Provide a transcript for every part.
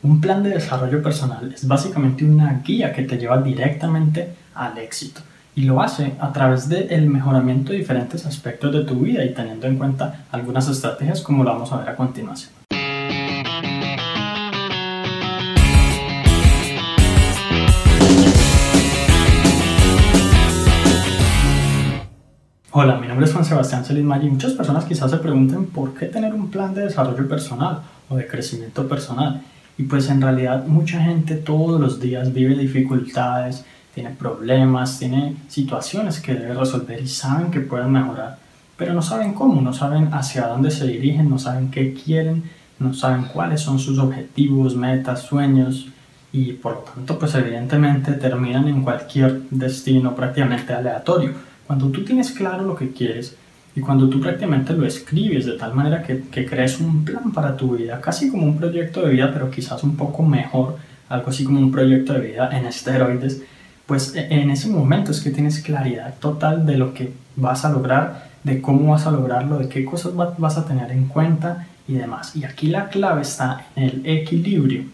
Un plan de desarrollo personal es básicamente una guía que te lleva directamente al éxito y lo hace a través del mejoramiento de diferentes aspectos de tu vida y teniendo en cuenta algunas estrategias como lo vamos a ver a continuación. Hola, mi nombre es Juan Sebastián Celis y muchas personas quizás se pregunten por qué tener un plan de desarrollo personal o de crecimiento personal. Y pues en realidad mucha gente todos los días vive dificultades, tiene problemas, tiene situaciones que debe resolver y saben que pueden mejorar, pero no saben cómo, no saben hacia dónde se dirigen, no saben qué quieren, no saben cuáles son sus objetivos, metas, sueños y por lo tanto pues evidentemente terminan en cualquier destino prácticamente aleatorio. Cuando tú tienes claro lo que quieres, y cuando tú prácticamente lo escribes de tal manera que, que, crees un plan para tu vida, casi como un proyecto de vida, pero quizás un poco mejor, algo así como un proyecto de vida en esteroides, pues e, en ese momento es que tienes claridad total de lo que vas a lograr, de cómo vas a lograrlo, de qué cosas vas a tener en cuenta y demás. Y aquí la clave está en el equilibrio.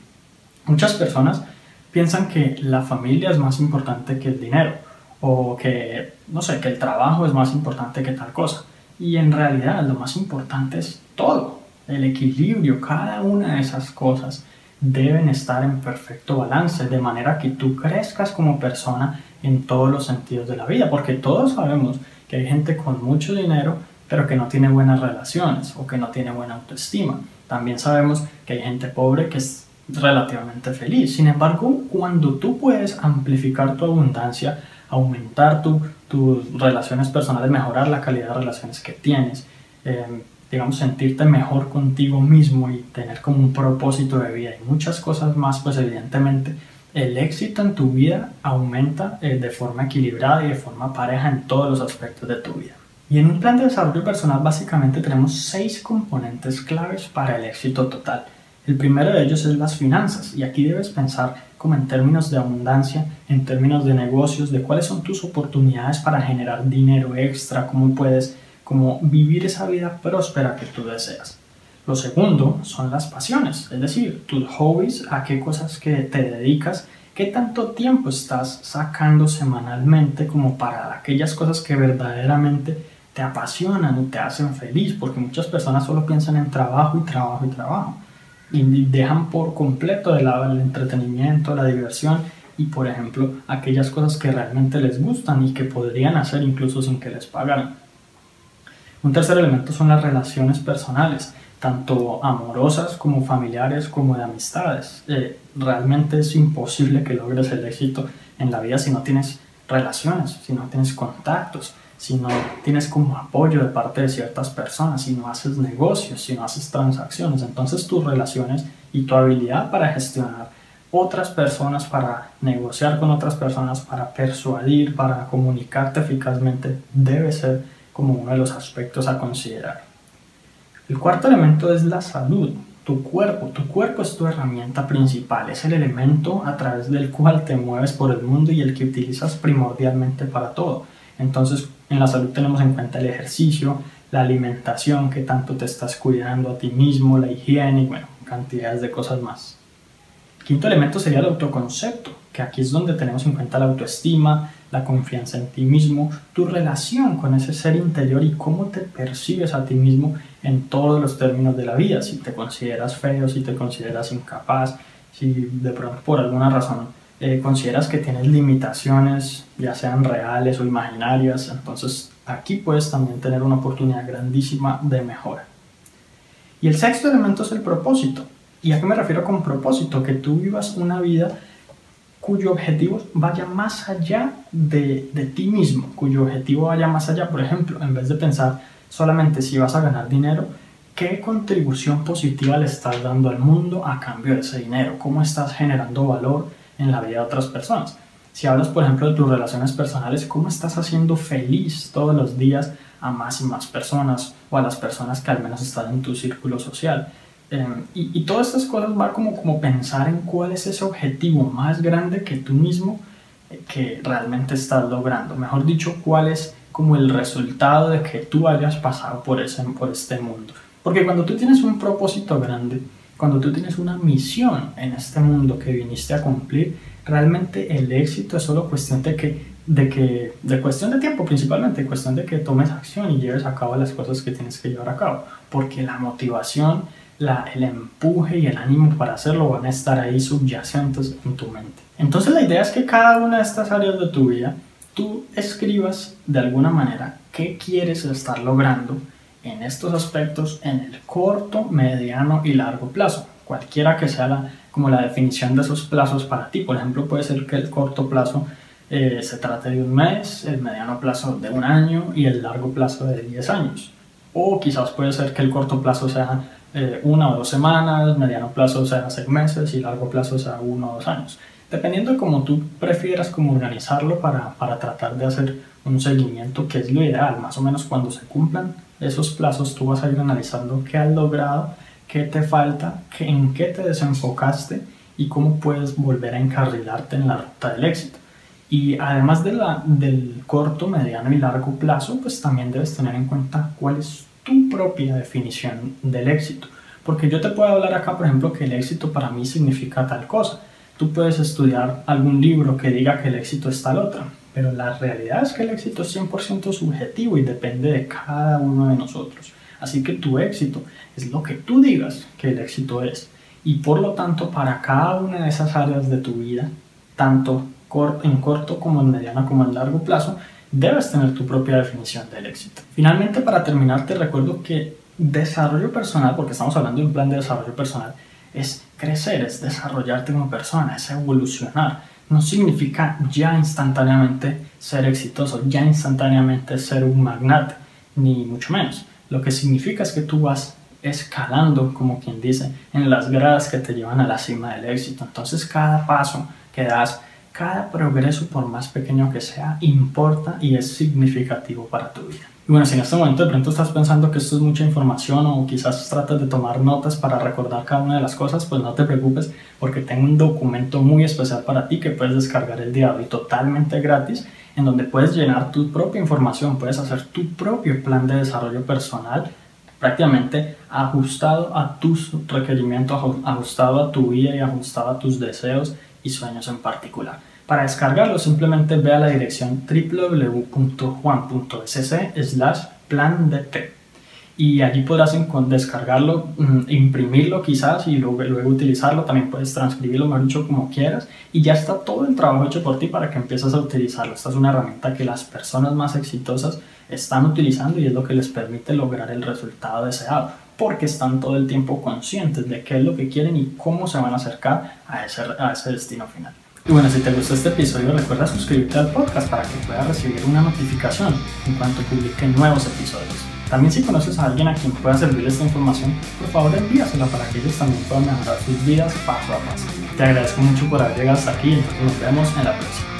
Muchas personas piensan que la familia es más importante que el dinero o que, no sé, que el trabajo es más importante que tal cosa. Y en realidad lo más importante es todo, el equilibrio, cada una de esas cosas deben estar en perfecto balance, de manera que tú crezcas como persona en todos los sentidos de la vida, porque todos sabemos que hay gente con mucho dinero, pero que no tiene buenas relaciones o que no tiene buena autoestima. También sabemos que hay gente pobre que es relativamente feliz. Sin embargo, cuando tú puedes amplificar tu abundancia, aumentar tus relaciones personales, mejorar la calidad de relaciones que tienes, eh, digamos, sentirte mejor contigo mismo y tener como un propósito de vida y muchas cosas más, pues evidentemente el éxito en tu vida aumenta eh, de forma equilibrada y de forma pareja en todos los aspectos de tu vida. Y en un plan de desarrollo personal básicamente tenemos seis componentes claves para el éxito total. El primero de ellos es las finanzas y aquí debes pensar como en términos de abundancia, en términos de negocios, de cuáles son tus oportunidades para generar dinero extra, cómo puedes como vivir esa vida próspera que tú deseas. Lo segundo son las pasiones, es decir, tus hobbies, a qué cosas que te dedicas, qué tanto tiempo estás sacando semanalmente como para aquellas cosas que verdaderamente te apasionan y te hacen feliz, porque muchas personas solo piensan en trabajo y trabajo y trabajo dejan por completo de lado el entretenimiento, la diversión y por ejemplo aquellas cosas que realmente les gustan y que podrían hacer incluso sin que les pagaran. Un tercer elemento son las relaciones personales, tanto amorosas como familiares como de amistades. Eh, realmente es imposible que logres el éxito en la vida si no tienes relaciones, si no tienes contactos, si no tienes como apoyo de parte de ciertas personas, si no haces negocios, si no haces transacciones, entonces tus relaciones y tu habilidad para gestionar otras personas, para negociar con otras personas, para persuadir, para comunicarte eficazmente, debe ser como uno de los aspectos a considerar. El cuarto elemento es la salud, tu cuerpo. Tu cuerpo es tu herramienta principal, es el elemento a través del cual te mueves por el mundo y el que utilizas primordialmente para todo. Entonces, en la salud tenemos en cuenta el ejercicio, la alimentación, que tanto te estás cuidando a ti mismo, la higiene y bueno, cantidades de cosas más. El quinto elemento sería el autoconcepto, que aquí es donde tenemos en cuenta la autoestima, la confianza en ti mismo, tu relación con ese ser interior y cómo te percibes a ti mismo en todos los términos de la vida, si te consideras feo, si te consideras incapaz, si de pronto por alguna razón eh, consideras que tienes limitaciones, ya sean reales o imaginarias, entonces aquí puedes también tener una oportunidad grandísima de mejora. Y el sexto elemento es el propósito. ¿Y a qué me refiero con propósito? Que tú vivas una vida cuyo objetivo vaya más allá de, de, ti mismo, cuyo objetivo vaya más allá, por ejemplo, en vez de pensar solamente si vas a ganar dinero, ¿qué contribución positiva le estás dando al mundo a cambio de ese dinero? ¿Cómo estás generando valor en la vida de otras personas? Si hablas, por ejemplo, de tus relaciones personales, ¿cómo estás haciendo feliz todos los días a más y más personas o a las personas que al menos están en tu círculo social? Em, y, todas estas cosas va como, como pensar en cuál es ese objetivo más grande que tú mismo eh, que realmente estás logrando. Mejor dicho, cuál es como el resultado de que tú hayas pasado por, ese, por este mundo. Porque cuando tú tienes un propósito grande Cuando tú tienes una misión en este mundo que viniste a cumplir, realmente el éxito es solo cuestión de que, de que, de cuestión de tiempo principalmente, cuestión de que tomes acción y lleves a cabo las cosas que tienes que llevar a cabo, porque la motivación, la, el empuje y el ánimo para hacerlo van a estar ahí subyacentes en tu mente. Entonces la idea es que cada una de estas áreas de tu vida, tú escribas de alguna manera qué quieres estar logrando en estos aspectos en el corto, mediano y largo plazo, cualquiera que sea la, como la definición de esos plazos para ti. Por ejemplo, puede ser que el corto plazo eh, se trate de un mes, el mediano plazo de un año y el largo plazo de 10 años. O quizás puede ser que el corto plazo sea eh, una o dos semanas, mediano plazo sea seis meses y largo plazo sea uno o dos años. Dependiendo de cómo tú prefieras como organizarlo para, para tratar de hacer un seguimiento que es lo ideal, más o menos cuando se cumplan esos plazos tú vas a ir analizando qué has logrado, qué te falta, en qué te desenfocaste y cómo puedes volver a encarrilarte en la ruta del éxito. Y además del corto, mediano y largo plazo, pues también debes tener en cuenta cuál es tu propia definición del éxito. Porque yo te puedo hablar acá, por ejemplo, que el éxito para mí significa tal cosa. Tú puedes estudiar algún libro que diga que el éxito es tal otra, pero la realidad es que el éxito es 100% subjetivo y depende de cada uno de nosotros. Así que tu éxito es lo que tú digas que el éxito es. Y por lo tanto, para cada una de esas áreas de tu vida, tanto en corto como en mediano como en largo plazo, debes tener tu propia definición del éxito. Finalmente, para terminar, te recuerdo que desarrollo personal, porque estamos hablando de un plan de desarrollo personal, es crecer, es desarrollarte como persona, es evolucionar. No significa ya instantáneamente ser exitoso, ya instantáneamente ser un magnate, ni mucho menos. Lo que significa es que tú vas escalando, como quien dice, en las gradas que te llevan a la cima del éxito. Entonces cada paso que das, cada progreso, por más pequeño que sea, importa y es significativo para tu vida. Y bueno, si en este momento de pronto estás pensando que esto es mucha información o quizás tratas de tomar notas para recordar cada una de las cosas, pues no te preocupes porque tengo un documento muy especial para ti que puedes descargar el día de hoy totalmente gratis en donde puedes llenar tu propia información, puedes hacer tu propio plan de desarrollo personal prácticamente ajustado a tus requerimientos, ajustado a tu vida y ajustado a tus deseos y sueños en particular. Para descargarlo simplemente ve a la dirección www.juan.sc slash plan de y allí podrás descargarlo, mm, imprimirlo quizás y luego, luego, utilizarlo. También puedes transcribirlo, mejor dicho, como quieras. Y ya está todo el trabajo hecho por ti para que empieces a utilizarlo. Esta es una herramienta que las personas más exitosas están utilizando y es lo que les permite lograr el resultado deseado. Porque están todo el tiempo conscientes de qué es lo que quieren y cómo se van a acercar a ese, a ese destino final. Y bueno, si te gustó este episodio, recuerda suscribirte al podcast para que puedas recibir una notificación en cuanto publique nuevos episodios. También si conoces a alguien a quien pueda servir esta información, por favor envíasela para que ellos también puedan mejorar sus vidas paso a paso. Te agradezco mucho por haber llegado hasta aquí y nos vemos en la próxima.